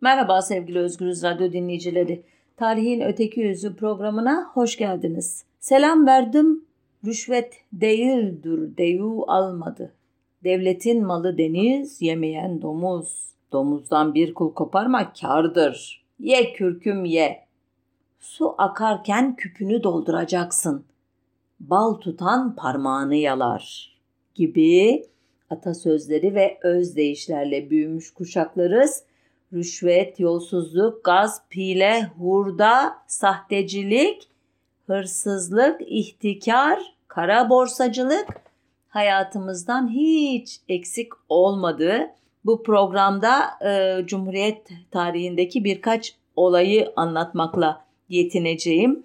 Merhaba sevgili Özgürüz Radyo dinleyicileri. Tarihin Öteki Yüzü programına hoş geldiniz. Selam verdim, rüşvet değildir deyu almadı. Devletin malı deniz, yemeyen domuz. Domuzdan bir kul koparma kardır. Ye kürküm ye. Su akarken küpünü dolduracaksın. Bal tutan parmağını yalar gibi atasözleri ve özdeyişlerle büyümüş kuşaklarız rüşvet, yolsuzluk, gaz, pile, hurda, sahtecilik, hırsızlık, ihtikar, kara borsacılık hayatımızdan hiç eksik olmadı. Bu programda e, Cumhuriyet tarihindeki birkaç olayı anlatmakla yetineceğim.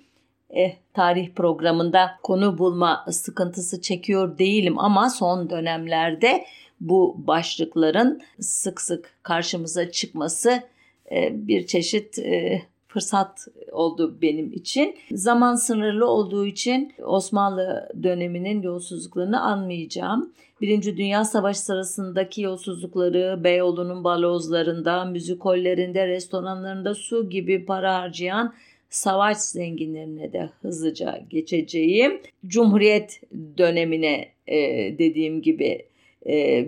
Eh, tarih programında konu bulma sıkıntısı çekiyor değilim ama son dönemlerde bu başlıkların sık sık karşımıza çıkması e, bir çeşit e, fırsat oldu benim için. Zaman sınırlı olduğu için Osmanlı döneminin yolsuzluklarını anmayacağım. Birinci Dünya Savaşı sırasındaki yolsuzlukları Beyoğlu'nun balozlarında, müzikollerinde, restoranlarında su gibi para harcayan savaş zenginlerine de hızlıca geçeceğim. Cumhuriyet dönemine e, dediğim gibi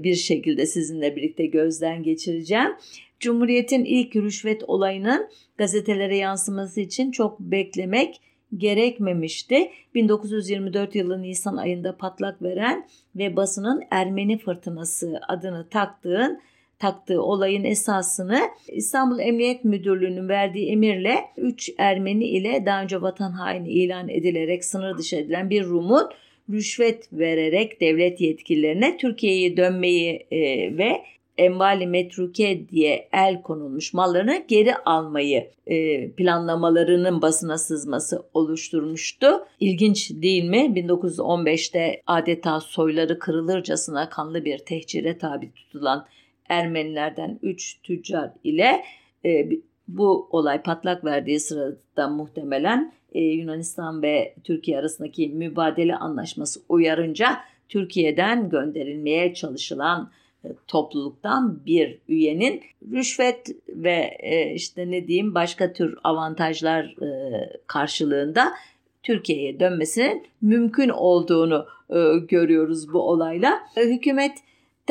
bir şekilde sizinle birlikte gözden geçireceğim. Cumhuriyet'in ilk rüşvet olayının gazetelere yansıması için çok beklemek gerekmemişti. 1924 yılı Nisan ayında patlak veren ve basının Ermeni fırtınası adını taktığın taktığı olayın esasını İstanbul Emniyet Müdürlüğü'nün verdiği emirle 3 Ermeni ile daha önce vatan haini ilan edilerek sınır dışı edilen bir Rum'un rüşvet vererek devlet yetkililerine Türkiye'ye dönmeyi e, ve envali metruke diye el konulmuş mallarını geri almayı e, planlamalarının basına sızması oluşturmuştu. İlginç değil mi? 1915'te adeta soyları kırılırcasına kanlı bir tehcire tabi tutulan Ermenilerden 3 tüccar ile e, bu olay patlak verdiği sırada muhtemelen e, Yunanistan ve Türkiye arasındaki mübadele anlaşması uyarınca Türkiye'den gönderilmeye çalışılan e, topluluktan bir üyenin rüşvet ve e, işte ne diyeyim başka tür avantajlar e, karşılığında Türkiye'ye dönmesinin mümkün olduğunu e, görüyoruz bu olayla. E, hükümet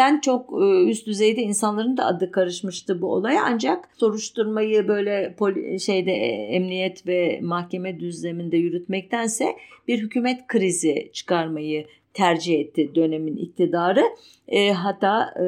den çok e, üst düzeyde insanların da adı karışmıştı bu olaya ancak soruşturmayı böyle poli, şeyde e, emniyet ve mahkeme düzleminde yürütmektense bir hükümet krizi çıkarmayı tercih etti dönemin iktidarı. E, hatta e,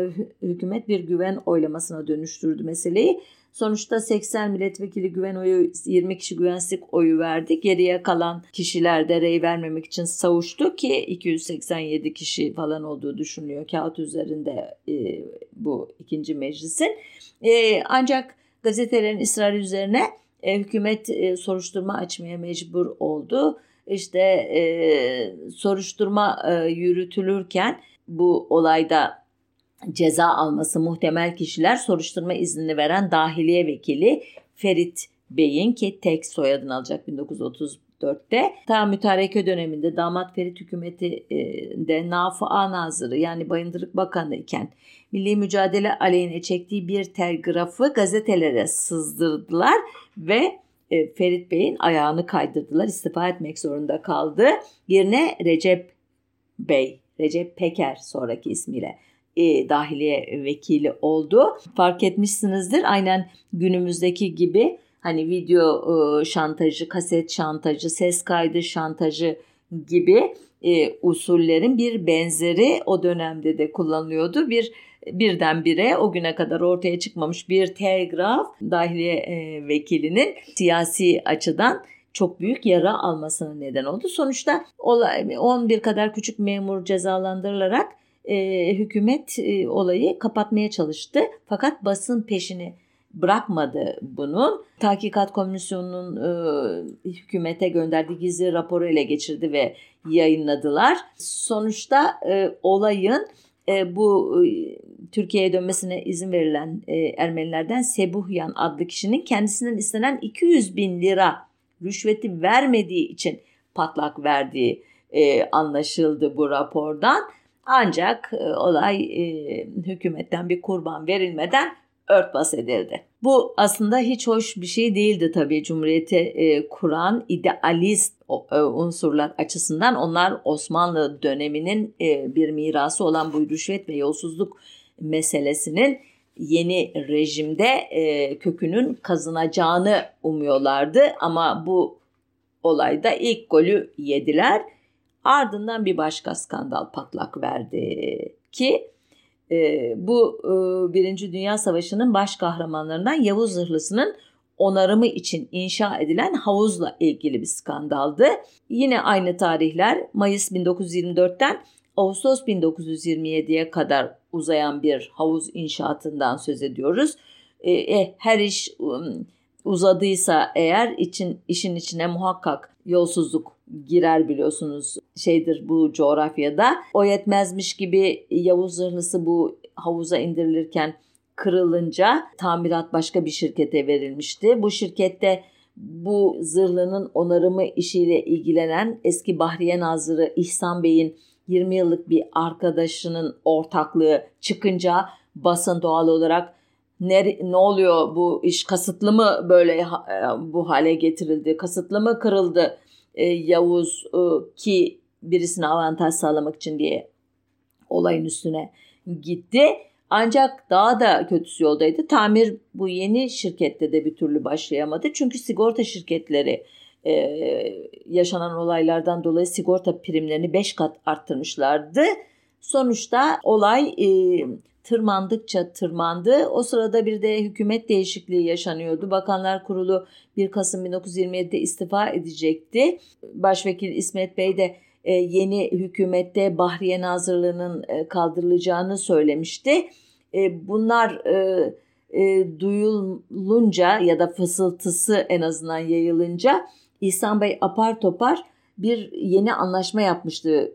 hükümet bir güven oylamasına dönüştürdü meseleyi. Sonuçta 80 milletvekili güven oyu 20 kişi güvensizlik oyu verdi. Geriye kalan kişiler de rey vermemek için savuştu ki 287 kişi falan olduğu düşünülüyor kağıt üzerinde e, bu ikinci meclisin. E, ancak gazetelerin ısrarı üzerine e, hükümet e, soruşturma açmaya mecbur oldu. İşte e, soruşturma e, yürütülürken bu olayda ceza alması muhtemel kişiler soruşturma iznini veren dahiliye vekili Ferit Bey'in ki tek soyadını alacak 1934'te ta mütareke döneminde damat Ferit hükümetinde Nafıa Nazırı yani Bayındırlık Bakanı iken milli mücadele aleyhine çektiği bir telgrafı gazetelere sızdırdılar ve e, Ferit Bey'in ayağını kaydırdılar istifa etmek zorunda kaldı. Yerine Recep Bey, Recep Peker sonraki ismiyle e, dahiliye vekili oldu. Fark etmişsinizdir aynen günümüzdeki gibi hani video e, şantajı, kaset şantajı, ses kaydı şantajı gibi e, usullerin bir benzeri o dönemde de kullanılıyordu. Bir birdenbire o güne kadar ortaya çıkmamış bir telgraf dahiliye e, vekilinin siyasi açıdan çok büyük yara almasına neden oldu. Sonuçta 11 kadar küçük memur cezalandırılarak e, hükümet e, olayı kapatmaya çalıştı. Fakat basın peşini bırakmadı bunun. Tahkikat Komisyonu'nun e, hükümete gönderdiği gizli raporu ele geçirdi ve yayınladılar. Sonuçta e, olayın e, bu e, Türkiye'ye dönmesine izin verilen e, Ermenilerden Sebuhyan adlı kişinin kendisinden istenen 200 bin lira rüşveti vermediği için patlak verdiği e, anlaşıldı bu rapordan. Ancak e, olay e, hükümetten bir kurban verilmeden örtbas edildi. Bu aslında hiç hoş bir şey değildi tabii Cumhuriyeti e, kuran idealist e, unsurlar açısından. Onlar Osmanlı döneminin e, bir mirası olan bu rüşvet ve yolsuzluk meselesinin yeni rejimde e, kökünün kazınacağını umuyorlardı. Ama bu olayda ilk golü yediler. Ardından bir başka skandal patlak verdi ki e, bu e, Birinci Dünya Savaşı'nın baş kahramanlarından Yavuz Zırhlısı'nın onarımı için inşa edilen havuzla ilgili bir skandaldı. Yine aynı tarihler Mayıs 1924'ten Ağustos 1927'ye kadar uzayan bir havuz inşaatından söz ediyoruz. E, e, her iş um, uzadıysa eğer için işin içine muhakkak yolsuzluk girer biliyorsunuz şeydir bu coğrafyada. O yetmezmiş gibi Yavuz Zırhlısı bu havuza indirilirken kırılınca tamirat başka bir şirkete verilmişti. Bu şirkette bu zırhlının onarımı işiyle ilgilenen eski Bahriye Nazırı İhsan Bey'in 20 yıllık bir arkadaşının ortaklığı çıkınca basın doğal olarak ne, ne oluyor bu iş kasıtlı mı böyle e, bu hale getirildi kasıtlı mı kırıldı e, Yavuz e, ki birisine avantaj sağlamak için diye olayın üstüne gitti. Ancak daha da kötüsü yoldaydı. Tamir bu yeni şirkette de bir türlü başlayamadı. Çünkü sigorta şirketleri e, yaşanan olaylardan dolayı sigorta primlerini 5 kat arttırmışlardı. Sonuçta olay e, tırmandıkça tırmandı. O sırada bir de hükümet değişikliği yaşanıyordu. Bakanlar Kurulu 1 Kasım 1927'de istifa edecekti. Başvekil İsmet Bey de yeni hükümette Bahriye Nazırlığı'nın e, kaldırılacağını söylemişti. E, bunlar duyulunca ya da fısıltısı en azından yayılınca İhsan Bey apar topar bir yeni anlaşma yapmıştı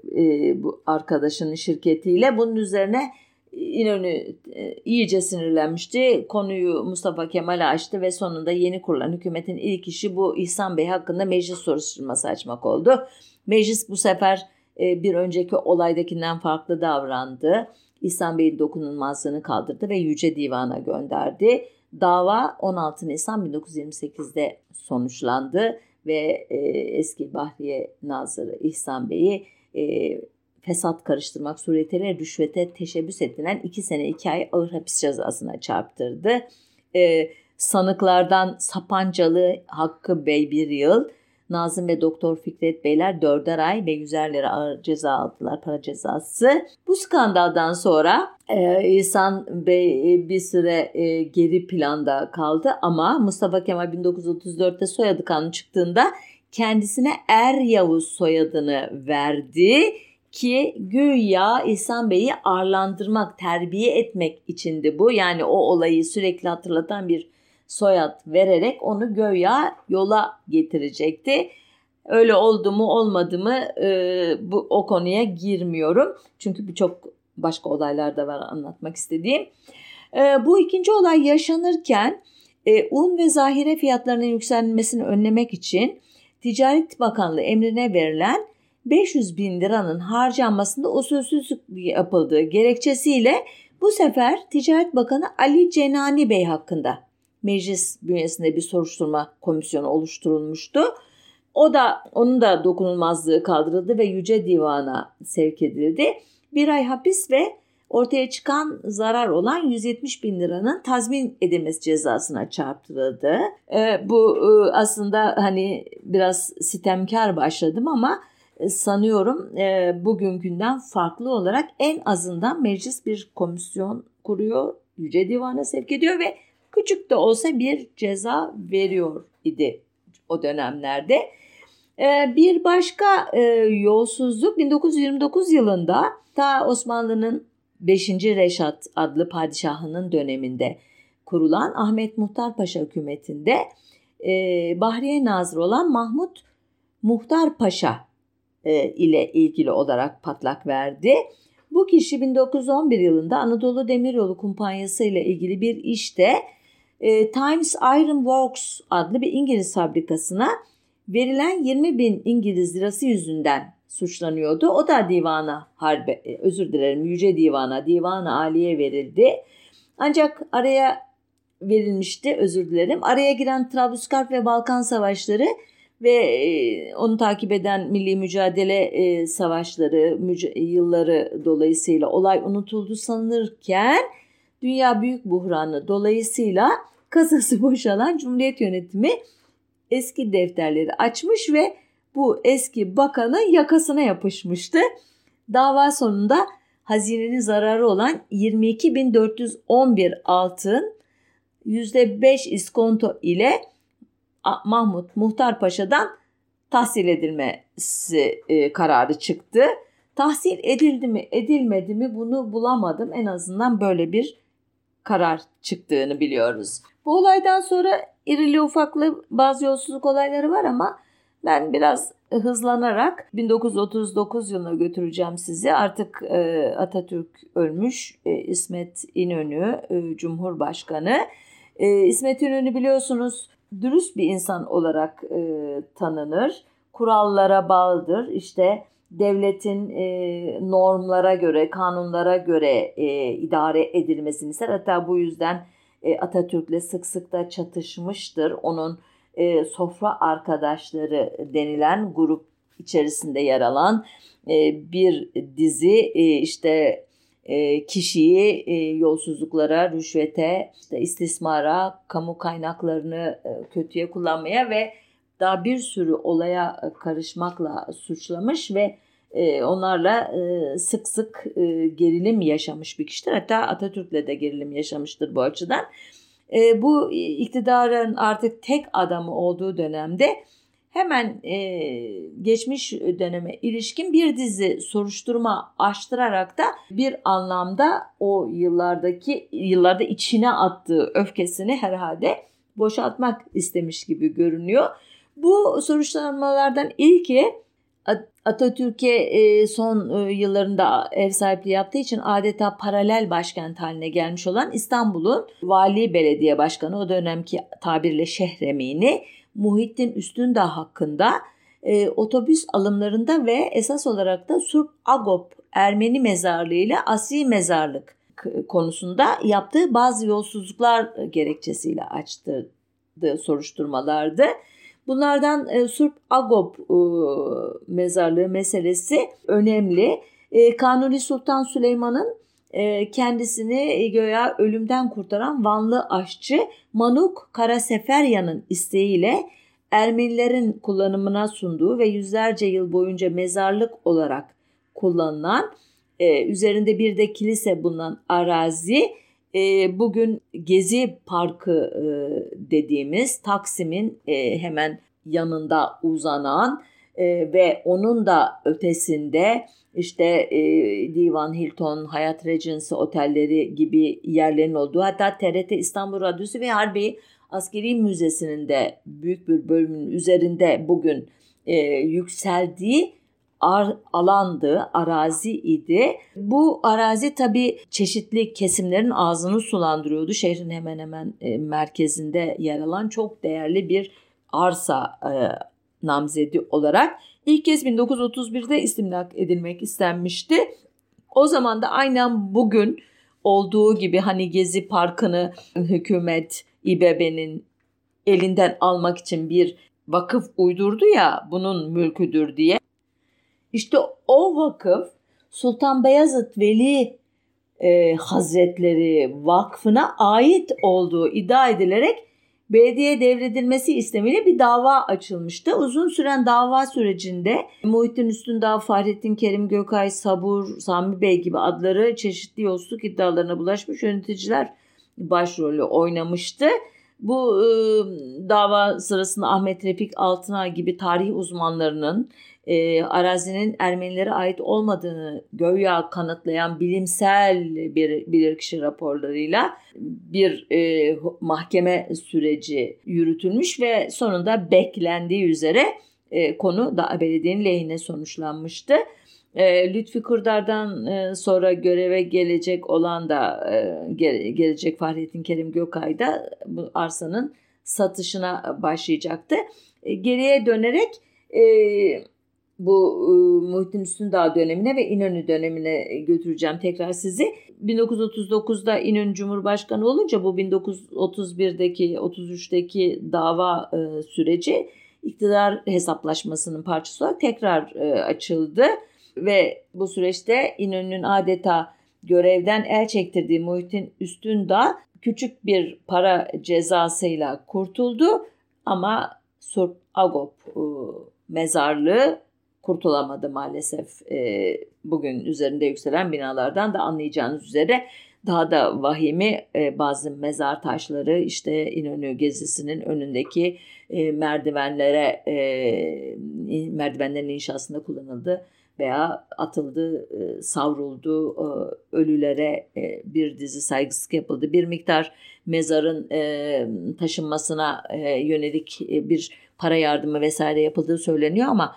bu arkadaşının şirketiyle. Bunun üzerine İnönü e, iyice sinirlenmişti. Konuyu Mustafa Kemal açtı ve sonunda yeni kurulan hükümetin ilk işi bu İhsan Bey hakkında meclis soruşturması açmak oldu. Meclis bu sefer e, bir önceki olaydakinden farklı davrandı. İhsan Bey'in dokunulmazlığını kaldırdı ve Yüce Divan'a gönderdi. Dava 16 Nisan 1928'de sonuçlandı ve e, eski Bahriye Nazırı İhsan Bey'i fesat karıştırmak suretiyle rüşvete teşebbüs edilen 2 sene 2 ay ağır hapis cezasına çarptırdı. Ee, sanıklardan Sapancalı Hakkı Bey bir yıl, Nazım ve Doktor Fikret Beyler dörder ay ve yüzerlere ağır ceza aldılar para cezası. Bu skandaldan sonra e, İhsan Bey e, bir süre e, geri planda kaldı ama Mustafa Kemal 1934'te soyadı kanunu çıktığında kendisine Er Yavuz soyadını verdi ki güya İhsan Bey'i arlandırmak, terbiye etmek içindi bu. Yani o olayı sürekli hatırlatan bir soyad vererek onu göya yola getirecekti. Öyle oldu mu olmadı mı e, bu o konuya girmiyorum. Çünkü birçok başka olaylar da var anlatmak istediğim. E, bu ikinci olay yaşanırken e, un ve zahire fiyatlarının yükselmesini önlemek için Ticaret Bakanlığı emrine verilen 500 bin liranın harcanmasında usulsüzlük yapıldığı gerekçesiyle bu sefer Ticaret Bakanı Ali Cenani Bey hakkında meclis bünyesinde bir soruşturma komisyonu oluşturulmuştu. O da onun da dokunulmazlığı kaldırıldı ve Yüce Divan'a sevk edildi. Bir ay hapis ve ortaya çıkan zarar olan 170 bin liranın tazmin edilmesi cezasına çarptırıldı. Ee, bu e, aslında hani biraz sitemkar başladım ama e, sanıyorum e, bugünkünden farklı olarak en azından meclis bir komisyon kuruyor, Yüce Divan'a sevk ediyor ve küçük de olsa bir ceza veriyor idi o dönemlerde. E, bir başka e, yolsuzluk 1929 yılında ta Osmanlı'nın 5. Reşat adlı padişahının döneminde kurulan Ahmet Muhtar Paşa hükümetinde e, Bahriye Nazırı olan Mahmut Muhtar Paşa e, ile ilgili olarak patlak verdi. Bu kişi 1911 yılında Anadolu Demiryolu Kumpanyası ile ilgili bir işte e, Times Iron Works adlı bir İngiliz fabrikasına verilen 20 bin İngiliz lirası yüzünden suçlanıyordu. O da divana harbe, e, özür dilerim Yüce Divana, Divana Aliye verildi. Ancak araya verilmişti özür dilerim. Araya giren Trablusgarp ve Balkan Savaşları ve e, onu takip eden milli mücadele e, savaşları yılları dolayısıyla olay unutuldu sanılırken dünya büyük buhranı dolayısıyla kasası boşalan Cumhuriyet yönetimi eski defterleri açmış ve bu eski bakanı yakasına yapışmıştı. Dava sonunda hazinenin zararı olan 22.411 altın %5 iskonto ile Mahmut Muhtar Paşa'dan tahsil edilmesi e, kararı çıktı. Tahsil edildi mi edilmedi mi bunu bulamadım. En azından böyle bir karar çıktığını biliyoruz. Bu olaydan sonra irili ufaklı bazı yolsuzluk olayları var ama ben biraz hızlanarak 1939 yılına götüreceğim sizi. Artık e, Atatürk ölmüş, e, İsmet İnönü e, Cumhurbaşkanı. E, İsmet İnönü biliyorsunuz dürüst bir insan olarak e, tanınır. Kurallara bağlıdır. İşte devletin e, normlara göre, kanunlara göre e, idare edilmesini ister. Hatta bu yüzden e, Atatürk'le sık sık da çatışmıştır. Onun e, sofra arkadaşları denilen grup içerisinde yer alan e, bir dizi e, işte kişiyi e, yolsuzluklara, rüşvete, işte istismara, kamu kaynaklarını e, kötüye kullanmaya ve daha bir sürü olaya karışmakla suçlamış ve onlarla sık sık gerilim yaşamış bir kişidir. Hatta Atatürk'le de gerilim yaşamıştır bu açıdan. Bu iktidarın artık tek adamı olduğu dönemde hemen e, geçmiş döneme ilişkin bir dizi soruşturma açtırarak da bir anlamda o yıllardaki yıllarda içine attığı öfkesini herhalde boşaltmak istemiş gibi görünüyor. Bu soruşturmalardan ilki Atatürk'e e, son e, yıllarında ev sahipliği yaptığı için adeta paralel başkent haline gelmiş olan İstanbul'un Vali Belediye Başkanı o dönemki tabirle şehremini Muhittin Üstündağ hakkında e, otobüs alımlarında ve esas olarak da Surp Agop Ermeni mezarlığı ile asli mezarlık konusunda yaptığı bazı yolsuzluklar gerekçesiyle açtığı soruşturmalardı. Bunlardan e, Surp Agop e, mezarlığı meselesi önemli. E, Kanuni Sultan Süleyman'ın e, kendisini göya ölümden kurtaran Vanlı aşçı Manuk Karaseferyan'ın isteğiyle Ermenilerin kullanımına sunduğu ve yüzlerce yıl boyunca mezarlık olarak kullanılan e, üzerinde bir de kilise bulunan arazi e, bugün Gezi Parkı dediğimiz Taksim'in hemen yanında uzanan ve onun da ötesinde işte e, Divan Hilton, Hayat Regency otelleri gibi yerlerin olduğu hatta TRT İstanbul Radyosu ve Harbi Askeri Müzesi'nin de büyük bir bölümünün üzerinde bugün e, yükseldiği ar, alandı, arazi idi. Bu arazi tabii çeşitli kesimlerin ağzını sulandırıyordu. Şehrin hemen hemen e, merkezinde yer alan çok değerli bir arsa e, namzedi olarak ilk kez 1931'de istimlak edilmek istenmişti. O zaman da aynen bugün olduğu gibi hani Gezi Parkı'nı hükümet İBB'nin elinden almak için bir vakıf uydurdu ya bunun mülküdür diye. İşte o vakıf Sultan Beyazıt Veli e, Hazretleri Vakfı'na ait olduğu iddia edilerek belediye devredilmesi istemiyle bir dava açılmıştı. Uzun süren dava sürecinde Muhittin Üstündağ, Fahrettin Kerim Gökay, Sabur, Sami Bey gibi adları çeşitli yolsuzluk iddialarına bulaşmış yöneticiler başrolü oynamıştı. Bu e, dava sırasında Ahmet Refik Altınay gibi tarih uzmanlarının e, arazinin Ermenilere ait olmadığını göya kanıtlayan bilimsel bir bilirkişi raporlarıyla bir e, mahkeme süreci yürütülmüş ve sonunda beklendiği üzere e, konu da belediyenin lehine sonuçlanmıştı. E, Lütfi Kurdar'dan e, sonra göreve gelecek olan da e, gelecek Fahrettin Kerim Gökay da bu arsanın satışına başlayacaktı. E, geriye dönerek bu e, Muhittin Üstündağ dönemine ve İnönü dönemine götüreceğim tekrar sizi. 1939'da İnönü Cumhurbaşkanı olunca bu 1931'deki 33'teki dava süreci iktidar hesaplaşmasının parçası olarak tekrar açıldı ve bu süreçte İnönü'nün adeta görevden el çektirdiği Muhittin Üstündağ küçük bir para cezasıyla kurtuldu ama Surp Agop e, mezarlığı kurtulamadı maalesef. E, bugün üzerinde yükselen binalardan da anlayacağınız üzere daha da vahimi e, bazı mezar taşları işte İnönü gezisinin önündeki merdivenlere merdivenlerin inşasında kullanıldı veya atıldı, e, savruldu, e, ölülere e, bir dizi saygısızlık yapıldı. Bir miktar mezarın taşınmasına yönelik bir para yardımı vesaire yapıldığı söyleniyor ama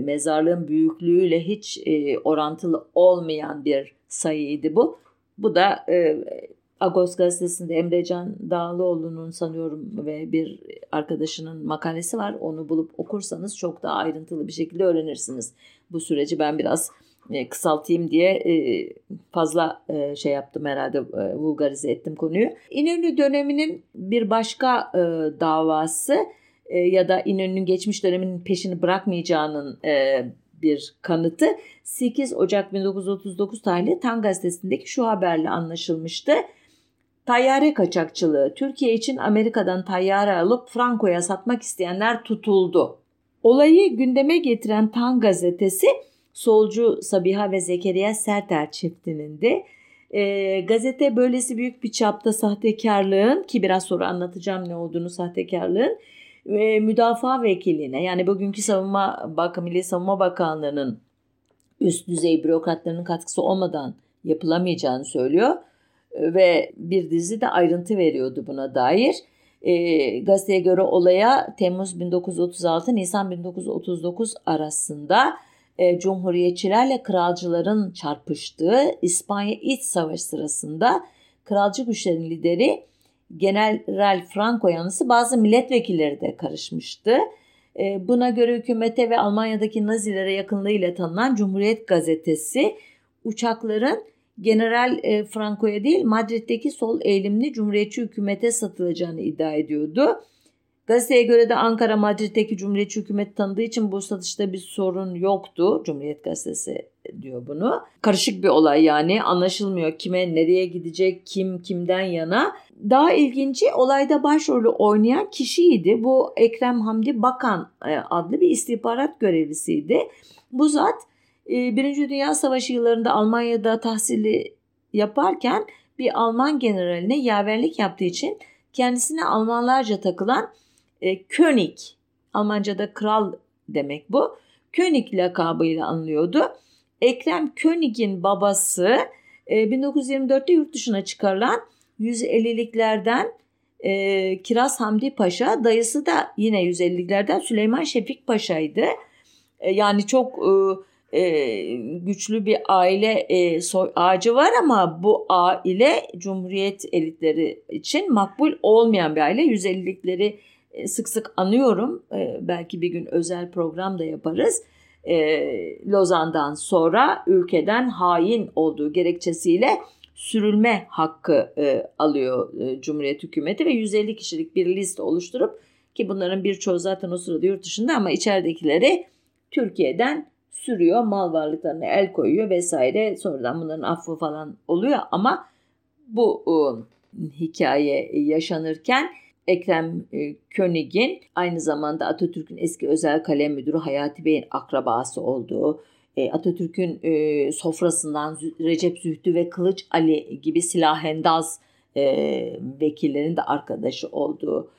mezarlığın büyüklüğüyle hiç orantılı olmayan bir sayıydı bu. Bu da Agos gazetesinde Emrecan Dağlıoğlu'nun sanıyorum ve bir arkadaşının makalesi var. Onu bulup okursanız çok daha ayrıntılı bir şekilde öğrenirsiniz. Bu süreci ben biraz e, kısaltayım diye e, fazla e, şey yaptım herhalde e, vulgarize ettim konuyu. İnönü döneminin bir başka e, davası e, ya da İnönü'nün geçmiş döneminin peşini bırakmayacağının e, bir kanıtı 8 Ocak 1939 tarihli Tan gazetesindeki şu haberle anlaşılmıştı. Tayyare kaçakçılığı. Türkiye için Amerika'dan tayyare alıp Franco'ya satmak isteyenler tutuldu. Olayı gündeme getiren Tan gazetesi solcu Sabiha ve Zekeriya Serter çiftinin de e, gazete böylesi büyük bir çapta sahtekarlığın ki biraz sonra anlatacağım ne olduğunu sahtekarlığın ve müdafaa vekiline yani bugünkü savunma Bak Milli Savunma Bakanlığı'nın üst düzey bürokratlarının katkısı olmadan yapılamayacağını söylüyor ve bir dizi de ayrıntı veriyordu buna dair. E, gazeteye göre olaya Temmuz 1936 Nisan 1939 arasında e, Cumhuriyetçilerle kralcıların çarpıştığı İspanya İç Savaşı sırasında kralcı güçlerin lideri General Franco yanlısı bazı milletvekilleri de karışmıştı. E, buna göre hükümete ve Almanya'daki Nazilere yakınlığıyla tanınan Cumhuriyet Gazetesi uçakların General e, Franco'ya değil Madrid'deki sol eğilimli Cumhuriyetçi hükümete satılacağını iddia ediyordu. Gazeteye göre de Ankara Madrid'deki Cumhuriyetçi hükümet tanıdığı için bu satışta bir sorun yoktu. Cumhuriyet Gazetesi diyor bunu. Karışık bir olay yani anlaşılmıyor kime nereye gidecek, kim kimden yana. Daha ilginci olayda başrolü oynayan kişiydi. Bu Ekrem Hamdi Bakan e, adlı bir istihbarat görevlisiydi. Bu zat Birinci Dünya Savaşı yıllarında Almanya'da tahsili yaparken bir Alman generaline yaverlik yaptığı için kendisine Almanlarca takılan e, König, Almanca'da kral demek bu. König lakabıyla anılıyordu. Ekrem König'in babası e, 1924'te yurt dışına çıkarılan 150'liklerden e, Kiraz Hamdi Paşa, dayısı da yine 150'liklerden Süleyman Şefik Paşa'ydı. E, yani çok e, e, güçlü bir aile e, soy ağacı var ama bu aile Cumhuriyet elitleri için makbul olmayan bir aile. 150'likleri e, sık sık anıyorum. E, belki bir gün özel program da yaparız. E, Lozan'dan sonra ülkeden hain olduğu gerekçesiyle sürülme hakkı alıyor Cumhuriyet hükümeti ve 150 kişilik bir liste oluşturup ki bunların birçoğu zaten o sırada yurt dışında ama içeridekileri Türkiye'den sürüyor, mal varlıklarına el koyuyor vesaire. Sonradan bunların affı falan oluyor ama bu hikaye yaşanırken Ekrem e, König'in aynı zamanda Atatürk'ün eski özel kalem müdürü Hayati Bey'in akrabası olduğu, e, Atatürk'ün e, sofrasından Recep Zühtü ve Kılıç Ali gibi silahendaz vekillerin de arkadaşı olduğu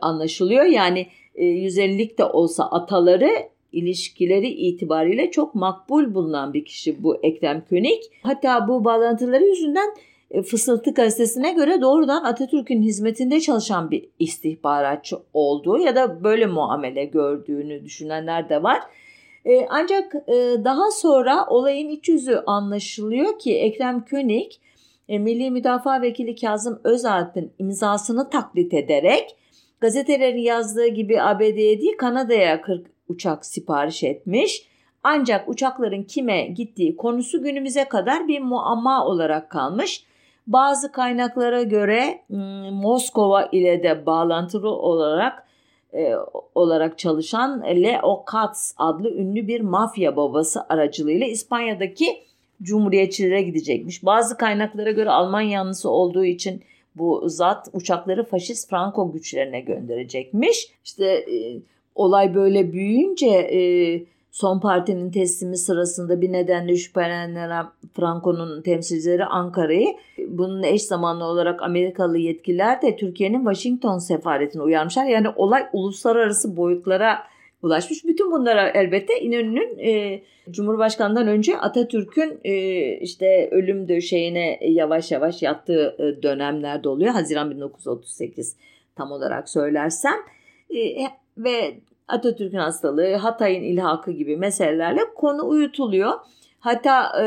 anlaşılıyor. Yani 150'lik de olsa ataları ilişkileri itibariyle çok makbul bulunan bir kişi bu Ekrem König. Hatta bu bağlantıları yüzünden e, Fısıltı gazetesine göre doğrudan Atatürk'ün hizmetinde çalışan bir istihbaratçı olduğu ya da böyle muamele gördüğünü düşünenler de var. E, ancak e, daha sonra olayın iç yüzü anlaşılıyor ki Ekrem König Milli Müdafaa Vekili Kazım Özalp'in imzasını taklit ederek gazetelerin yazdığı gibi ABD'ye değil Kanada'ya 40 uçak sipariş etmiş Ancak uçakların kime gittiği konusu günümüze kadar bir muamma olarak kalmış. Bazı kaynaklara göre hmm, Moskova ile de bağlantılı olarak e, olarak çalışan Leo Katz adlı ünlü bir mafya babası aracılığıyla İspanya'daki Cumhuriyetçilere gidecekmiş. Bazı kaynaklara göre Alman yanlısı olduğu için bu zat uçakları faşist Franco güçlerine gönderecekmiş. İşte e, olay böyle büyüyünce e, son partinin teslimi sırasında bir nedenle şüphelenenler Franco'nun temsilcileri Ankara'yı bunun eş zamanlı olarak Amerikalı yetkililer de Türkiye'nin Washington sefaretini uyarmışlar. Yani olay uluslararası boyutlara ulaşmış. Bütün bunlara elbette İnönü'nün e, Cumhurbaşkanı'ndan önce Atatürk'ün e, işte ölüm döşeğine yavaş yavaş yattığı e, dönemlerde oluyor. Haziran 1938 tam olarak söylersem. E, ve Atatürk'ün hastalığı, Hatay'ın ilhakı gibi meselelerle konu uyutuluyor. Hatta e,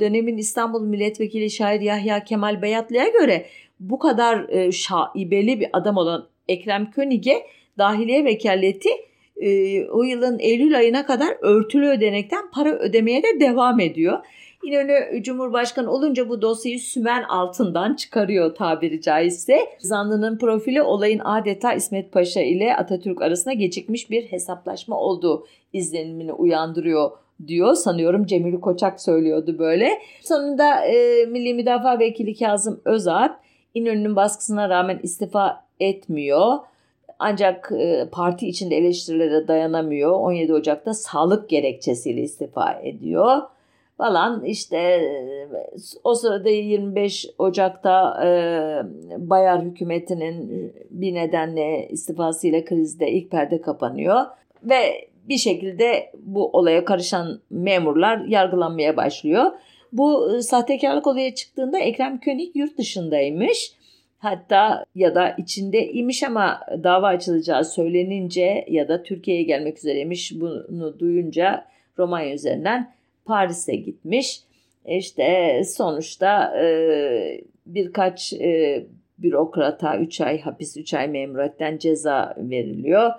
dönemin İstanbul Milletvekili şair Yahya Kemal Beyatlı'ya göre bu kadar e, şaibeli bir adam olan Ekrem König'e dahiliye vekaleti e, o yılın Eylül ayına kadar örtülü ödenekten para ödemeye de devam ediyor. İnönü Cumhurbaşkanı olunca bu dosyayı sümen altından çıkarıyor tabiri caizse. Zanlının profili olayın adeta İsmet Paşa ile Atatürk arasında gecikmiş bir hesaplaşma olduğu izlenimini uyandırıyor diyor. Sanıyorum Cemil Koçak söylüyordu böyle. Sonunda e, Milli Müdafaa Vekili Kazım Özalp İnönü'nün baskısına rağmen istifa etmiyor. Ancak e, parti içinde eleştirilere dayanamıyor. 17 Ocak'ta sağlık gerekçesiyle istifa ediyor falan işte o sırada 25 Ocak'ta e, Bayar hükümetinin bir nedenle istifasıyla krizde ilk perde kapanıyor ve bir şekilde bu olaya karışan memurlar yargılanmaya başlıyor. Bu sahtekarlık olaya çıktığında Ekrem König yurt dışındaymış. Hatta ya da içinde imiş ama dava açılacağı söylenince ya da Türkiye'ye gelmek üzereymiş bunu duyunca Romanya üzerinden Paris'e gitmiş. İşte sonuçta e, birkaç e, bürokrata 3 ay hapis 3 ay memuriyetten ceza veriliyor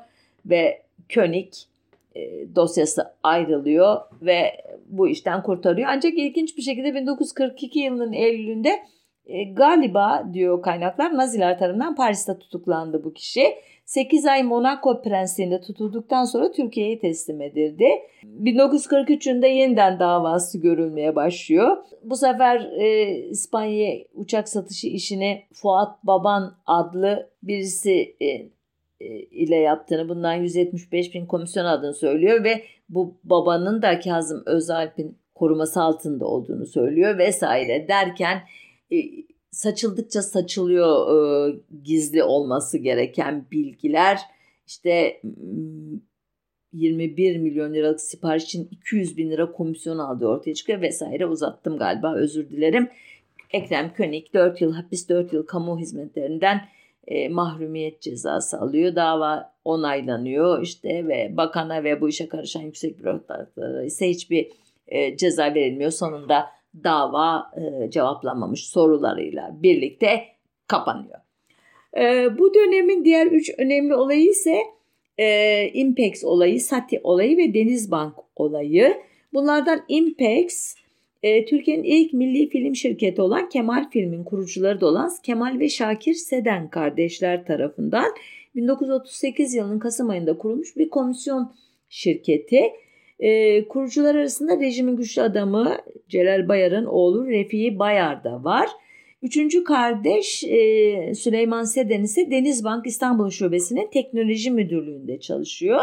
ve König e, dosyası ayrılıyor ve bu işten kurtarıyor. Ancak ilginç bir şekilde 1942 yılının Eylül'ünde e, galiba diyor kaynaklar Naziler tarafından Paris'te tutuklandı bu kişi. 8 ay Monaco prensliğinde tutulduktan sonra Türkiye'ye teslim edildi. 1943 yılında yeniden davası görülmeye başlıyor. Bu sefer e, İspanya'ya uçak satışı işini Fuat Baban adlı birisi e, e, ile yaptığını bundan 175 bin komisyon adını söylüyor ve bu babanın da Kazım Özalp'in koruması altında olduğunu söylüyor vesaire derken e, saçıldıkça saçılıyor e, gizli olması gereken bilgiler. İşte 21 milyon liralık sipariş için 200 bin lira komisyon aldığı ortaya çıkıyor vesaire uzattım galiba özür dilerim. Ekrem König 4 yıl hapis 4 yıl kamu hizmetlerinden e, mahrumiyet cezası alıyor. Dava onaylanıyor işte ve bakana ve bu işe karışan yüksek bürokratlara ise hiçbir e, ceza verilmiyor. Sonunda dava e, cevaplanmamış sorularıyla birlikte kapanıyor. E, bu dönemin diğer üç önemli olayı ise e, Impex olayı, Sati olayı ve Denizbank olayı. Bunlardan Impex e, Türkiye'nin ilk milli film şirketi olan Kemal Film'in kurucuları da olan Kemal ve Şakir Seden kardeşler tarafından 1938 yılının Kasım ayında kurulmuş bir komisyon şirketi. E, kurucular arasında rejimin güçlü adamı Celal Bayar'ın oğlu Refi Bayar da var. Üçüncü kardeş e, Süleyman Seden ise Denizbank İstanbul Şubesi'nin teknoloji müdürlüğünde çalışıyor.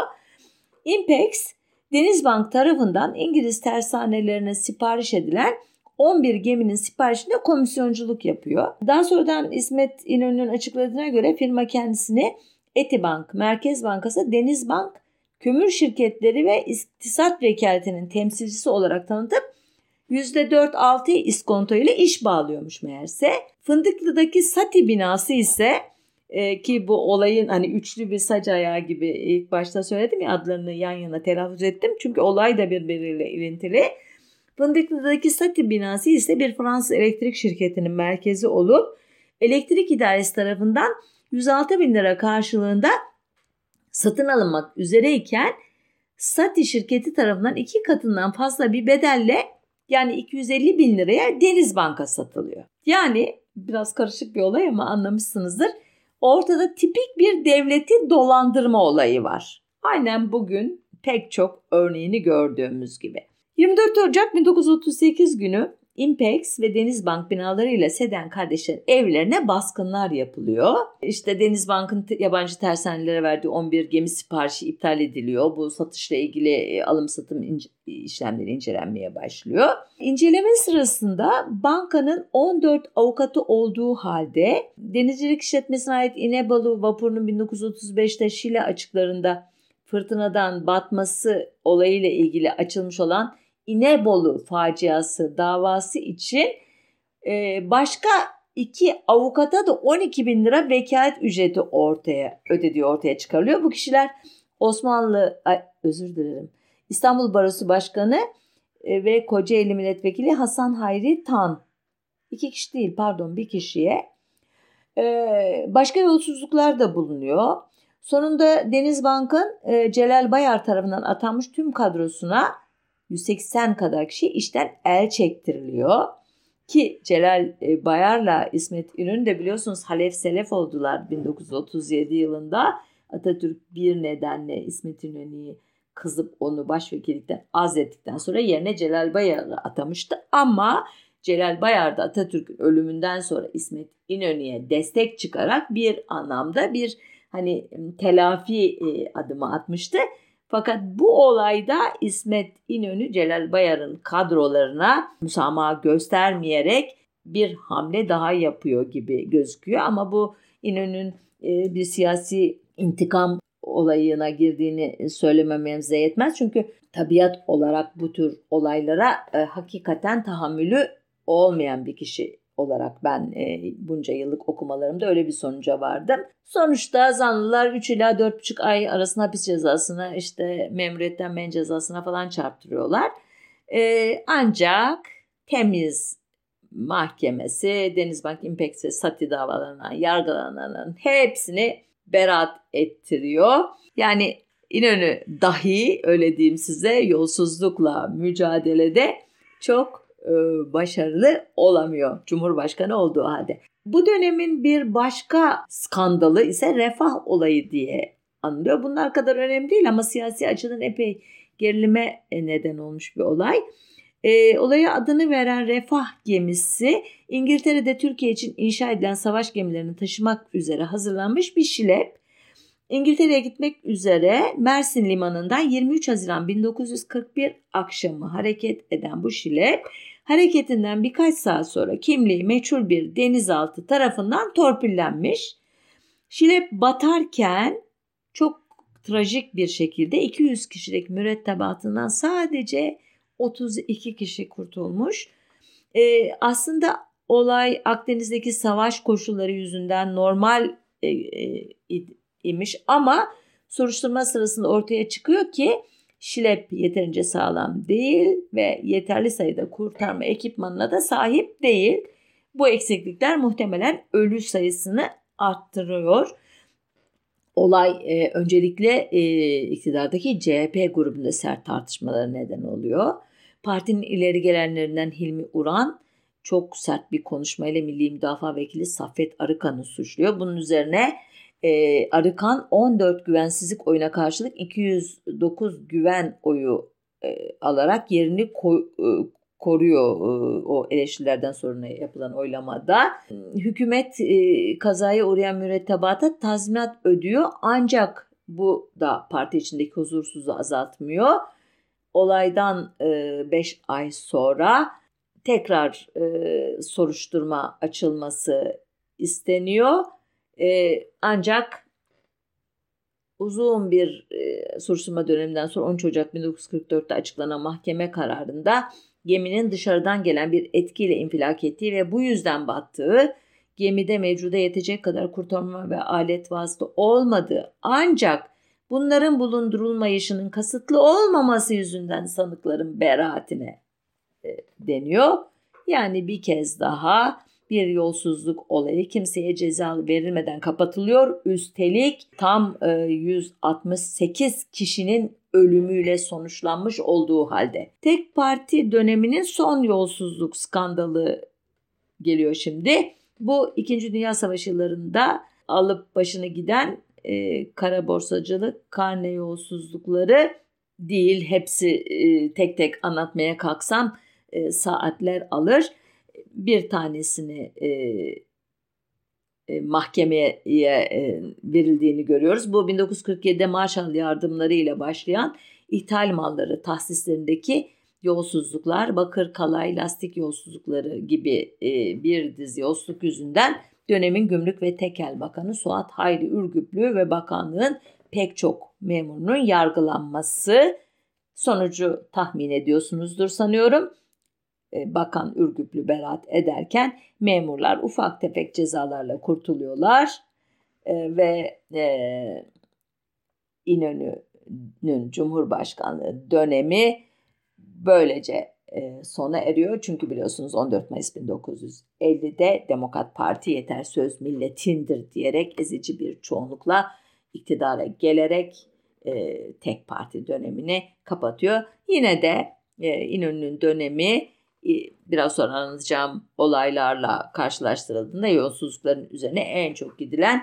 Impex, Denizbank tarafından İngiliz tersanelerine sipariş edilen 11 geminin siparişinde komisyonculuk yapıyor. Daha sonradan İsmet İnönü'nün açıkladığına göre firma kendisini Etibank, Merkez Bankası, Denizbank kömür şirketleri ve iktisat vekaletinin temsilcisi olarak tanıtıp %4-6 iskonto ile iş bağlıyormuş meğerse. Fındıklı'daki Sati binası ise e, ki bu olayın hani üçlü bir sac ayağı gibi ilk başta söyledim ya adlarını yan yana telaffuz ettim. Çünkü olay da birbiriyle ilintili. Fındıklı'daki Sati binası ise bir Fransız elektrik şirketinin merkezi olup elektrik idaresi tarafından 106 bin lira karşılığında satın alınmak üzereyken Sati şirketi tarafından iki katından fazla bir bedelle yani 250 bin liraya Deniz Banka satılıyor. Yani biraz karışık bir olay ama anlamışsınızdır. Ortada tipik bir devleti dolandırma olayı var. Aynen bugün pek çok örneğini gördüğümüz gibi. 24 Ocak 1938 günü Impex ve Denizbank binalarıyla Seden kardeşlerin evlerine baskınlar yapılıyor. İşte Denizbank'ın yabancı tersanelere verdiği 11 gemi siparişi iptal ediliyor. Bu satışla ilgili e, alım satım ince, işlemleri incelenmeye başlıyor. İnceleme sırasında bankanın 14 avukatı olduğu halde denizcilik işletmesine ait İnebalı vapurunun 1935'te Şile açıklarında fırtınadan batması olayıyla ilgili açılmış olan İnebolu faciası davası için e, başka iki avukata da 12 bin lira vekalet ücreti ortaya ödediği ortaya çıkarılıyor. Bu kişiler Osmanlı, ay, özür dilerim, İstanbul Barosu Başkanı e, ve Kocaeli Milletvekili Hasan Hayri Tan. İki kişi değil pardon bir kişiye. E, başka yolsuzluklar da bulunuyor. Sonunda Denizbank'ın e, Celal Bayar tarafından atanmış tüm kadrosuna 180 kadar kişi işten el çektiriliyor. Ki Celal e, Bayar'la İsmet İnönü de biliyorsunuz Halef Selef oldular 1937 yılında. Atatürk bir nedenle İsmet İnönü'yü kızıp onu başvekillikten azlettikten sonra yerine Celal Bayar'ı atamıştı. Ama Celal Bayar da Atatürk'ün ölümünden sonra İsmet İnönü'ye destek çıkarak bir anlamda bir hani telafi e, adımı atmıştı. Fakat bu olayda İsmet İnönü Celal Bayar'ın kadrolarına müsamaha göstermeyerek bir hamle daha yapıyor gibi gözüküyor. Ama bu İnönü'nün e, bir siyasi intikam olayına girdiğini söylemememize yetmez. Çünkü tabiat olarak bu tür olaylara e, hakikaten tahammülü olmayan bir kişi olarak ben e, bunca yıllık okumalarımda öyle bir sonuca vardım. Sonuçta zanlılar 3 ila 4,5 ay arasında hapis cezasına işte memuriyetten men cezasına falan çarptırıyorlar. E, ancak temiz mahkemesi Denizbank Impex ve Sati davalarına yargılananların hepsini beraat ettiriyor. Yani İnönü dahi öyle diyeyim size yolsuzlukla mücadelede çok başarılı olamıyor Cumhurbaşkanı olduğu halde. Bu dönemin bir başka skandalı ise refah olayı diye anılıyor. Bunlar kadar önemli değil ama siyasi açıdan epey gerilime neden olmuş bir olay. E, olaya adını veren refah gemisi İngiltere'de Türkiye için inşa edilen savaş gemilerini taşımak üzere hazırlanmış bir şilep. İngiltere'ye gitmek üzere Mersin limanından 23 Haziran 1941 akşamı hareket eden bu şilep hareketinden birkaç saat sonra kimliği meçhul bir denizaltı tarafından torpillenmiş. Şilep batarken çok trajik bir şekilde 200 kişilik mürettebatından sadece 32 kişi kurtulmuş. Ee, aslında olay Akdeniz'deki savaş koşulları yüzünden normal e, e, imiş ama soruşturma sırasında ortaya çıkıyor ki şilep yeterince sağlam değil ve yeterli sayıda kurtarma ekipmanına da sahip değil. Bu eksiklikler muhtemelen ölü sayısını arttırıyor. Olay e, öncelikle e, iktidardaki CHP grubunda sert tartışmalara neden oluyor. Partinin ileri gelenlerinden Hilmi Uran çok sert bir konuşmayla Milli Müdafaa Vekili Saffet Arıkan'ı suçluyor. Bunun üzerine e, Arıkan 14 güvensizlik oyuna karşılık 209 güven oyu e, alarak yerini koy, e, koruyor e, o eleştirilerden sonra yapılan oylamada. Hükümet e, kazaya uğrayan mürettebata tazminat ödüyor ancak bu da parti içindeki huzursuzluğu azaltmıyor. Olaydan 5 e, ay sonra tekrar e, soruşturma açılması isteniyor e, ancak uzun bir e, soruşturma döneminden sonra 13 Ocak 1944'te açıklanan mahkeme kararında geminin dışarıdan gelen bir etkiyle infilak ettiği ve bu yüzden battığı, gemide mevcuda yetecek kadar kurtarma ve alet vasıta olmadığı ancak bunların bulundurulmayışının kasıtlı olmaması yüzünden sanıkların beraatine e, deniyor. Yani bir kez daha bir yolsuzluk olayı kimseye ceza verilmeden kapatılıyor. Üstelik tam 168 e, kişinin ölümüyle sonuçlanmış olduğu halde. Tek parti döneminin son yolsuzluk skandalı geliyor şimdi. Bu 2. Dünya Savaşı yıllarında alıp başını giden e, kara borsacılık, karne yolsuzlukları değil. Hepsi e, tek tek anlatmaya kalksam e, saatler alır. Bir tanesini e, e, mahkemeye e, verildiğini görüyoruz. Bu 1947'de Marshall yardımları ile başlayan ithal malları tahsislerindeki yolsuzluklar, bakır, kalay, lastik yolsuzlukları gibi e, bir dizi yolsuzluk yüzünden dönemin Gümrük ve Tekel Bakanı Suat Hayri Ürgüplü ve bakanlığın pek çok memurunun yargılanması sonucu tahmin ediyorsunuzdur sanıyorum. E, bakan Ürgüplü beraat ederken memurlar ufak tefek cezalarla kurtuluyorlar e, ve e, İnönü'nün Cumhurbaşkanlığı dönemi böylece sona eriyor. Çünkü biliyorsunuz 14 Mayıs 1950'de Demokrat Parti yeter söz milletindir diyerek ezici bir çoğunlukla iktidara gelerek e, tek parti dönemini kapatıyor. Yine de e, İnönü'nün dönemi biraz sonra anlatacağım olaylarla karşılaştırıldığında yolsuzlukların üzerine en çok gidilen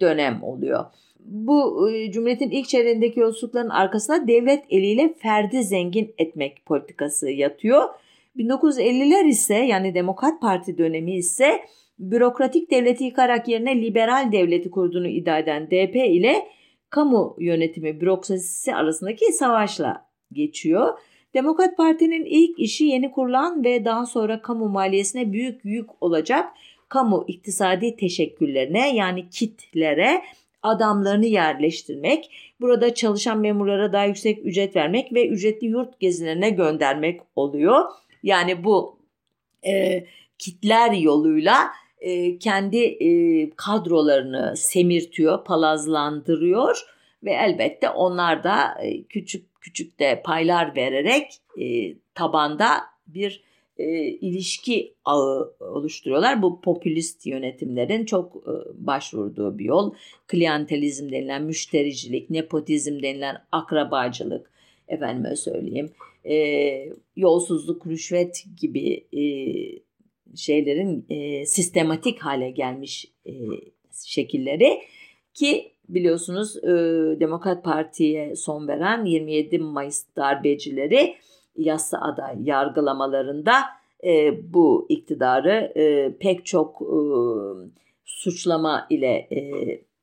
dönem oluyor. Bu e, Cumhuriyet'in ilk çeyreğindeki yolsuzlukların arkasında devlet eliyle ferdi zengin etmek politikası yatıyor. 1950'ler ise yani Demokrat Parti dönemi ise bürokratik devleti yıkarak yerine liberal devleti kurduğunu iddia eden DP ile kamu yönetimi bürokrasisi arasındaki savaşla geçiyor. Demokrat Parti'nin ilk işi yeni kurulan ve daha sonra kamu maliyesine büyük yük olacak kamu iktisadi teşekküllerine yani kitlere adamlarını yerleştirmek, burada çalışan memurlara daha yüksek ücret vermek ve ücretli yurt gezilerine göndermek oluyor. Yani bu e, kitler yoluyla e, kendi e, kadrolarını semirtiyor, palazlandırıyor ve elbette onlar da e, küçük küçük de paylar vererek e, tabanda bir e, ilişki ağı oluşturuyorlar. Bu popülist yönetimlerin çok e, başvurduğu bir yol. Klientelizm denilen müştericilik, nepotizm denilen akrabacılık, efendime söyleyeyim, e, yolsuzluk, rüşvet gibi e, şeylerin e, sistematik hale gelmiş e, şekilleri ki biliyorsunuz e, Demokrat Parti'ye son veren 27 Mayıs darbecileri yasa aday yargılamalarında e, bu iktidarı e, pek çok e, suçlama ile e,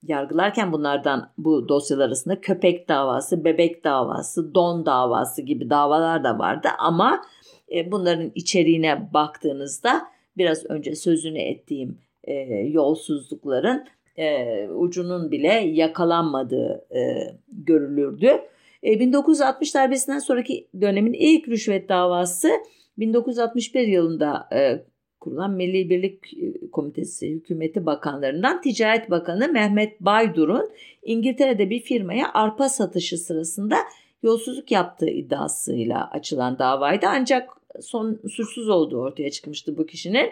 yargılarken bunlardan bu dosyalar arasında köpek davası, bebek davası, don davası gibi davalar da vardı. Ama e, bunların içeriğine baktığınızda biraz önce sözünü ettiğim e, yolsuzlukların e, ucunun bile yakalanmadığı e, görülürdü. 1960 e, darbesinden sonraki dönemin ilk rüşvet davası 1961 yılında e, kurulan Milli Birlik Komitesi hükümeti bakanlarından Ticaret Bakanı Mehmet Baydur'un İngiltere'de bir firmaya arpa satışı sırasında yolsuzluk yaptığı iddiasıyla açılan davaydı. Ancak son suçsuz olduğu ortaya çıkmıştı bu kişinin.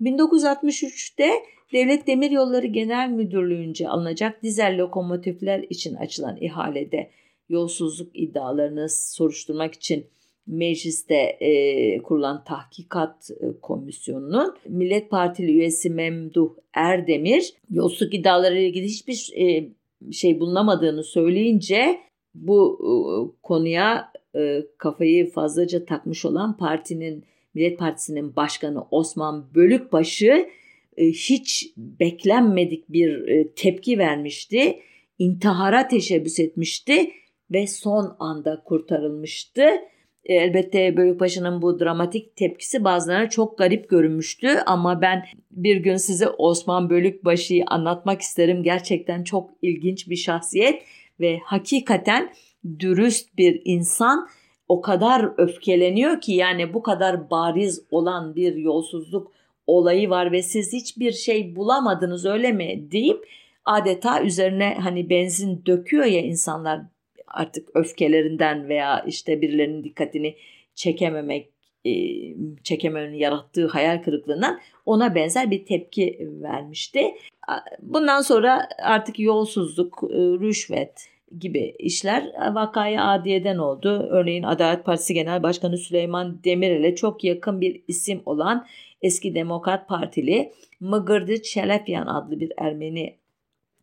1963'te Devlet Demiryolları Genel Müdürlüğü'nce alınacak dizel lokomotifler için açılan ihalede yolsuzluk iddialarını soruşturmak için mecliste e, kurulan tahkikat e, komisyonunun Millet Partili üyesi Memduh Erdemir yolsuzluk iddiaları ile ilgili hiçbir e, şey bulunamadığını söyleyince bu e, konuya e, kafayı fazlaca takmış olan partinin Millet Partisi'nin başkanı Osman Bölükbaşı hiç beklenmedik bir e, tepki vermişti. İntihara teşebbüs etmişti ve son anda kurtarılmıştı. E, elbette Bölükbaşı'nın bu dramatik tepkisi bazılarına çok garip görünmüştü ama ben bir gün size Osman Bölükbaşı'yı anlatmak isterim. Gerçekten çok ilginç bir şahsiyet ve hakikaten dürüst bir insan o kadar öfkeleniyor ki yani bu kadar bariz olan bir yolsuzluk olayı var ve siz hiçbir şey bulamadınız öyle mi deyip adeta üzerine hani benzin döküyor ya insanlar artık öfkelerinden veya işte birilerinin dikkatini çekememek e, çekememenin yarattığı hayal kırıklığından ona benzer bir tepki vermişti. Bundan sonra artık yolsuzluk, e, rüşvet gibi işler vakaya adiyeden oldu. Örneğin Adalet Partisi Genel Başkanı Süleyman Demirel'e çok yakın bir isim olan eski Demokrat Partili Mıgırdı Çelepyan adlı bir Ermeni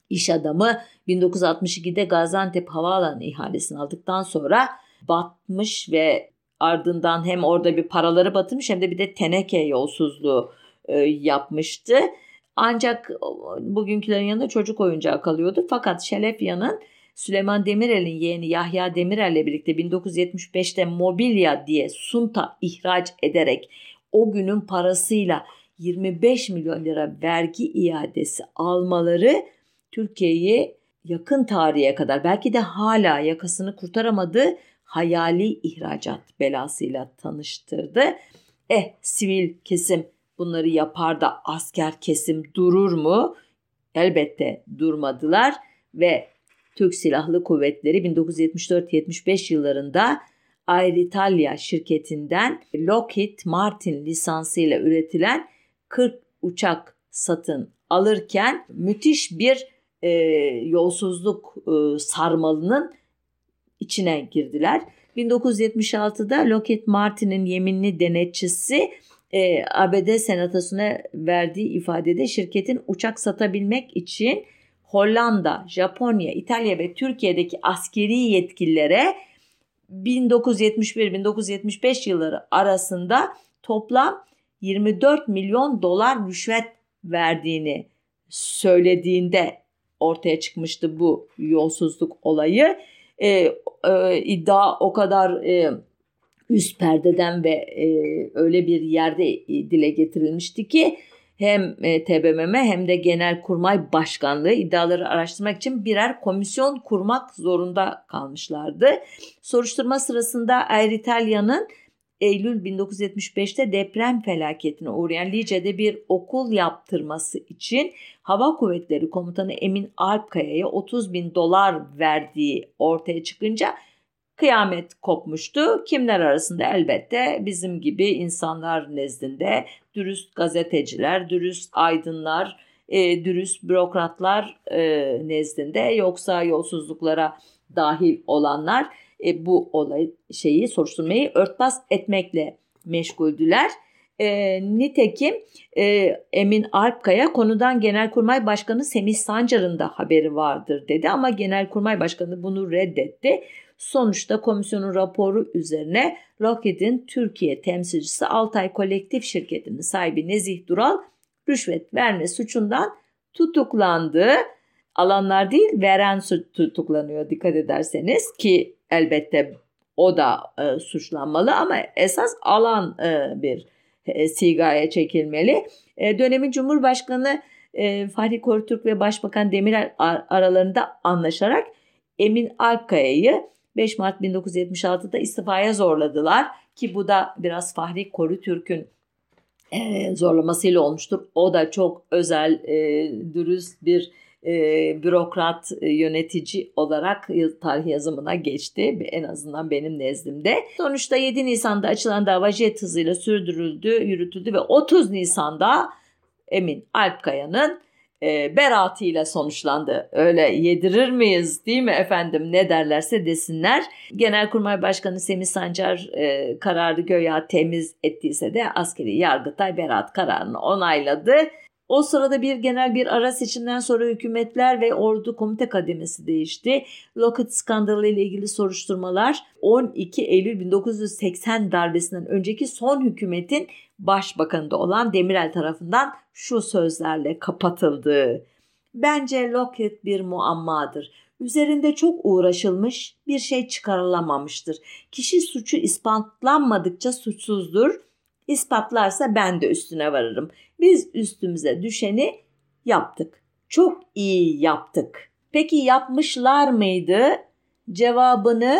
iş adamı 1962'de Gaziantep Havaalanı ihalesini aldıktan sonra batmış ve ardından hem orada bir paraları batırmış hem de bir de teneke yolsuzluğu e, yapmıştı. Ancak bugünkülerin yanında çocuk oyuncağı kalıyordu. Fakat Şelefya'nın Süleyman Demirel'in yeğeni Yahya Demirel'le birlikte 1975'te mobilya diye sunta ihraç ederek o günün parasıyla 25 milyon lira vergi iadesi almaları Türkiye'yi yakın tarihe kadar belki de hala yakasını kurtaramadığı hayali ihracat belasıyla tanıştırdı. Eh sivil kesim bunları yapar da asker kesim durur mu? Elbette durmadılar ve Türk Silahlı Kuvvetleri 1974-75 yıllarında Air Italia şirketinden Lockheed Martin lisansıyla üretilen 40 uçak satın alırken müthiş bir e, yolsuzluk e, sarmalının içine girdiler. 1976'da Lockheed Martin'in yeminli denetçisi e, ABD senatosuna verdiği ifadede şirketin uçak satabilmek için Hollanda, Japonya, İtalya ve Türkiye'deki askeri yetkililere 1971-1975 yılları arasında toplam 24 milyon dolar rüşvet verdiğini söylediğinde ortaya çıkmıştı bu yolsuzluk olayı. Ee, e, iddia o kadar e, üst perdeden ve e, öyle bir yerde dile getirilmişti ki hem e, TBMM hem de Genelkurmay Başkanlığı iddiaları araştırmak için birer komisyon kurmak zorunda kalmışlardı. Soruşturma sırasında Air Italia'nın Eylül 1975'te deprem felaketine uğrayan Lice'de bir okul yaptırması için Hava Kuvvetleri Komutanı Emin Alpkaya'ya 30 bin dolar verdiği ortaya çıkınca kıyamet kopmuştu. Kimler arasında elbette bizim gibi insanlar nezdinde dürüst gazeteciler, dürüst aydınlar, e, dürüst bürokratlar e, nezdinde yoksa yolsuzluklara dahil olanlar e, bu olay şeyi soruşturmayı örtbas etmekle meşguldüler. E, nitekim e, Emin Alpkaya konudan Genelkurmay Başkanı Semih Sancar'ın da haberi vardır dedi ama Genelkurmay Başkanı bunu reddetti. Sonuçta komisyonun raporu üzerine Lockheed'in Türkiye temsilcisi Altay Kolektif Şirketi'nin sahibi Nezih Dural rüşvet verme suçundan tutuklandı. Alanlar değil veren tutuklanıyor dikkat ederseniz ki elbette o da e, suçlanmalı ama esas alan e, bir e, sigaya çekilmeli. E, dönemin Cumhurbaşkanı e, Fahri Korutürk ve Başbakan Demirel aralarında anlaşarak Emin Alkaya'yı 5 Mart 1976'da istifaya zorladılar ki bu da biraz Fahri Korutürk'ün e, zorlamasıyla olmuştur. O da çok özel, e, dürüst bir e, bürokrat e, yönetici olarak tarih yazımına geçti. En azından benim nezdimde. Sonuçta 7 Nisan'da açılan dava jet hızıyla sürdürüldü, yürütüldü ve 30 Nisan'da Emin Alpkaya'nın e, beraatiyle sonuçlandı. Öyle yedirir miyiz değil mi efendim ne derlerse desinler. Genelkurmay Başkanı Semih Sancar e, kararı göya temiz ettiyse de askeri yargıtay beraat kararını onayladı. O sırada bir genel bir ara seçimden sonra hükümetler ve ordu komite kademesi değişti. Lockheed skandalı ile ilgili soruşturmalar 12 Eylül 1980 darbesinden önceki son hükümetin başbakanı da olan Demirel tarafından şu sözlerle kapatıldı. Bence Lockheed bir muammadır. Üzerinde çok uğraşılmış bir şey çıkarılamamıştır. Kişi suçu ispatlanmadıkça suçsuzdur. İspatlarsa ben de üstüne varırım. Biz üstümüze düşeni yaptık. Çok iyi yaptık. Peki yapmışlar mıydı? Cevabını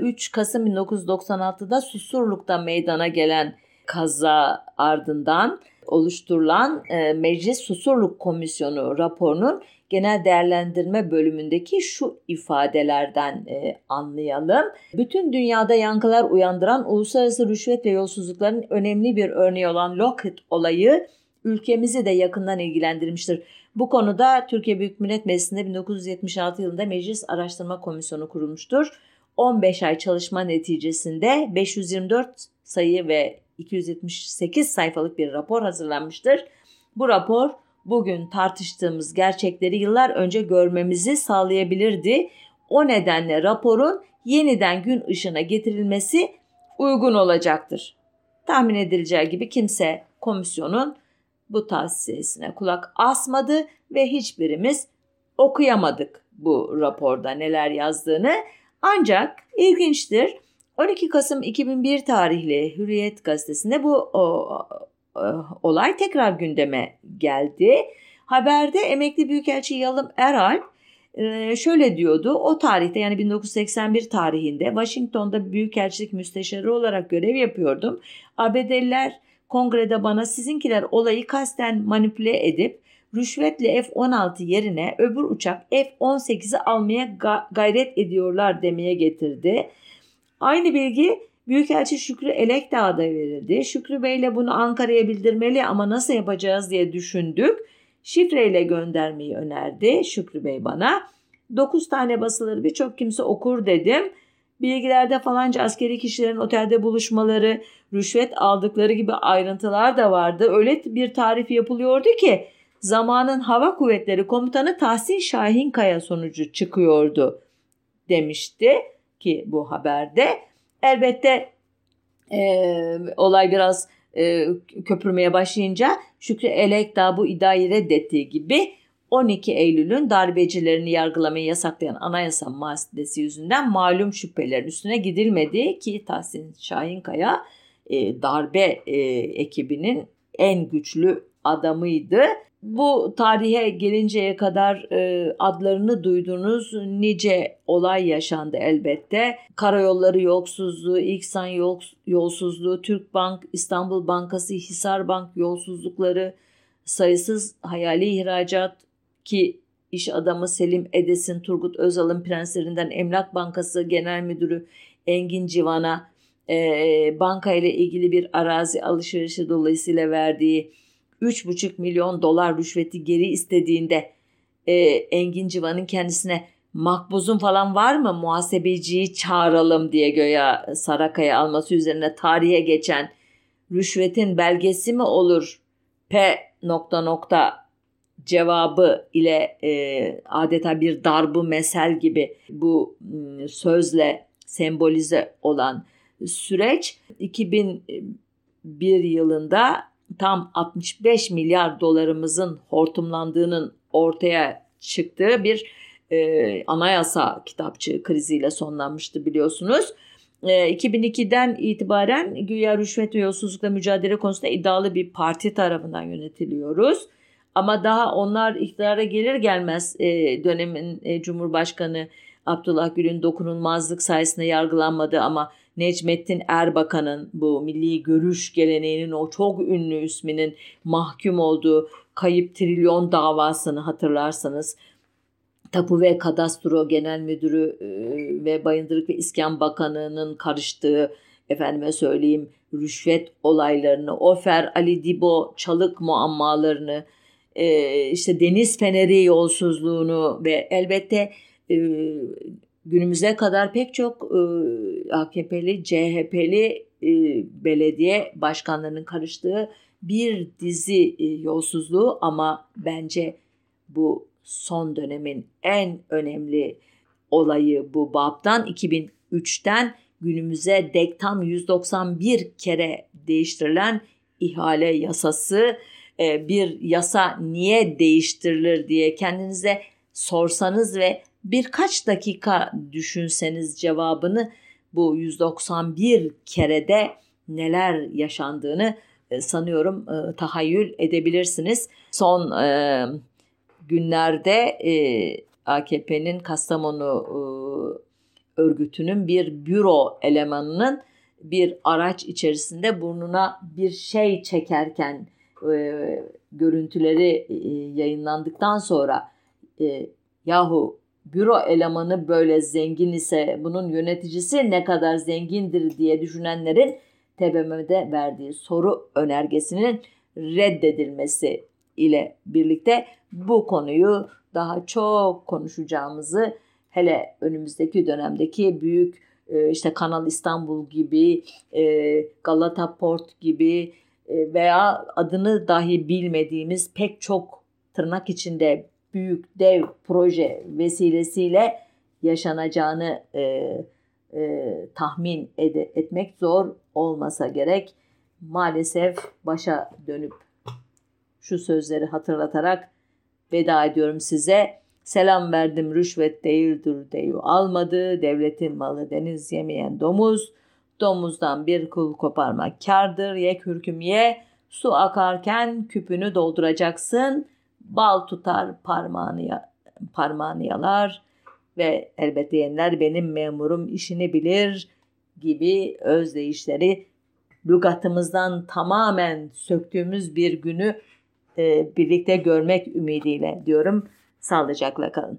3 e, Kasım 1996'da Susurluk'ta meydana gelen kaza ardından oluşturulan e, Meclis Susurluk Komisyonu raporunun genel değerlendirme bölümündeki şu ifadelerden e, anlayalım. Bütün dünyada yankılar uyandıran uluslararası rüşvet ve yolsuzlukların önemli bir örneği olan Lockheed olayı ülkemizi de yakından ilgilendirmiştir. Bu konuda Türkiye Büyük Millet Meclisi'nde 1976 yılında Meclis Araştırma Komisyonu kurulmuştur. 15 ay çalışma neticesinde 524 sayı ve 278 sayfalık bir rapor hazırlanmıştır. Bu rapor bugün tartıştığımız gerçekleri yıllar önce görmemizi sağlayabilirdi. O nedenle raporun yeniden gün ışığına getirilmesi uygun olacaktır. Tahmin edileceği gibi kimse komisyonun bu tavsiyesine kulak asmadı ve hiçbirimiz okuyamadık bu raporda neler yazdığını. Ancak ilginçtir 12 Kasım 2001 tarihli Hürriyet gazetesinde bu o, o, olay tekrar gündeme geldi. Haberde emekli büyükelçi Yalım Eral e, şöyle diyordu. O tarihte yani 1981 tarihinde Washington'da büyükelçilik müsteşarı olarak görev yapıyordum. ABD'liler kongrede bana sizinkiler olayı kasten manipüle edip rüşvetle F-16 yerine öbür uçak F-18'i almaya gayret ediyorlar demeye getirdi. Aynı bilgi Büyükelçi Şükrü Elekdağ'da verildi. Şükrü Bey ile bunu Ankara'ya bildirmeli ama nasıl yapacağız diye düşündük. Şifreyle göndermeyi önerdi Şükrü Bey bana. 9 tane basılır birçok kimse okur dedim. Bilgilerde falanca askeri kişilerin otelde buluşmaları, rüşvet aldıkları gibi ayrıntılar da vardı. Öyle bir tarif yapılıyordu ki zamanın hava kuvvetleri komutanı Tahsin Şahinkaya sonucu çıkıyordu demişti ki bu haberde. Elbette e, olay biraz e, köpürmeye başlayınca Şükrü Elekdağ bu iddiayı reddettiği gibi 12 Eylül'ün darbecilerini yargılamayı yasaklayan anayasa maddesi yüzünden malum şüphelerin üstüne gidilmedi ki Tahsin Şahinkaya e, darbe e, ekibinin en güçlü adamıydı. Bu tarihe gelinceye kadar e, adlarını duyduğunuz nice olay yaşandı elbette. Karayolları yolsuzluğu, İksan yol, yolsuzluğu, Türk Bank, İstanbul Bankası, Hisar Bank yolsuzlukları, sayısız hayali ihracat ki iş adamı Selim Edes'in Turgut Özal'ın prenslerinden Emlak Bankası Genel Müdürü Engin Civan'a e, banka ile ilgili bir arazi alışverişi dolayısıyla verdiği 3,5 milyon dolar rüşveti geri istediğinde e, Engin Civan'ın kendisine makbuzun falan var mı? Muhasebeciyi çağıralım diye göya Sarakaya alması üzerine tarihe geçen rüşvetin belgesi mi olur? P nokta nokta cevabı ile e, adeta bir darbu mesel gibi bu ıı, sözle sembolize olan süreç 2001 yılında tam 65 milyar dolarımızın hortumlandığının ortaya çıktığı bir e, anayasa kitapçığı kriziyle sonlanmıştı biliyorsunuz. E, 2002'den itibaren güya rüşvet ve yolsuzlukla mücadele konusunda iddialı bir parti tarafından yönetiliyoruz. Ama daha onlar iktidara gelir gelmez e, dönemin e, Cumhurbaşkanı Abdullah Gül'ün dokunulmazlık sayesinde yargılanmadı ama Necmettin Erbakan'ın bu milli görüş geleneğinin o çok ünlü isminin mahkum olduğu kayıp trilyon davasını hatırlarsanız Tapu ve Kadastro Genel Müdürü e, ve Bayındırlık ve İskan Bakanı'nın karıştığı efendime söyleyeyim rüşvet olaylarını, Ofer Ali Dibo çalık muammalarını, e, işte deniz feneri yolsuzluğunu ve elbette e, günümüze kadar pek çok e, AKP'li, CHP'li e, belediye başkanlarının karıştığı bir dizi e, yolsuzluğu ama bence bu son dönemin en önemli olayı bu babdan 2003'ten günümüze dek tam 191 kere değiştirilen ihale yasası. E, bir yasa niye değiştirilir diye kendinize sorsanız ve birkaç dakika düşünseniz cevabını bu 191 kerede neler yaşandığını e, sanıyorum e, tahayyül edebilirsiniz. Son e, günlerde AKP'nin Kastamonu örgütünün bir büro elemanının bir araç içerisinde burnuna bir şey çekerken e, görüntüleri e, yayınlandıktan sonra e, yahu büro elemanı böyle zengin ise bunun yöneticisi ne kadar zengindir diye düşünenlerin TBMM'de verdiği soru önergesinin reddedilmesi ile birlikte bu konuyu daha çok konuşacağımızı hele önümüzdeki dönemdeki büyük e, işte Kanal İstanbul gibi, e, Galata Port gibi e, veya adını dahi bilmediğimiz pek çok tırnak içinde büyük dev proje vesilesiyle yaşanacağını e, e, tahmin ed- etmek zor olmasa gerek. Maalesef başa dönüp şu sözleri hatırlatarak veda ediyorum size. Selam verdim rüşvet değildir deyu almadı. Devletin malı deniz yemeyen domuz. Domuzdan bir kul koparmak kardır. Ye kürküm ye. Su akarken küpünü dolduracaksın. Bal tutar parmağını, parmağını yalar. Ve elbette diyenler benim memurum işini bilir gibi özdeyişleri lügatımızdan tamamen söktüğümüz bir günü e, birlikte görmek ümidiyle diyorum. Sağlıcakla kalın.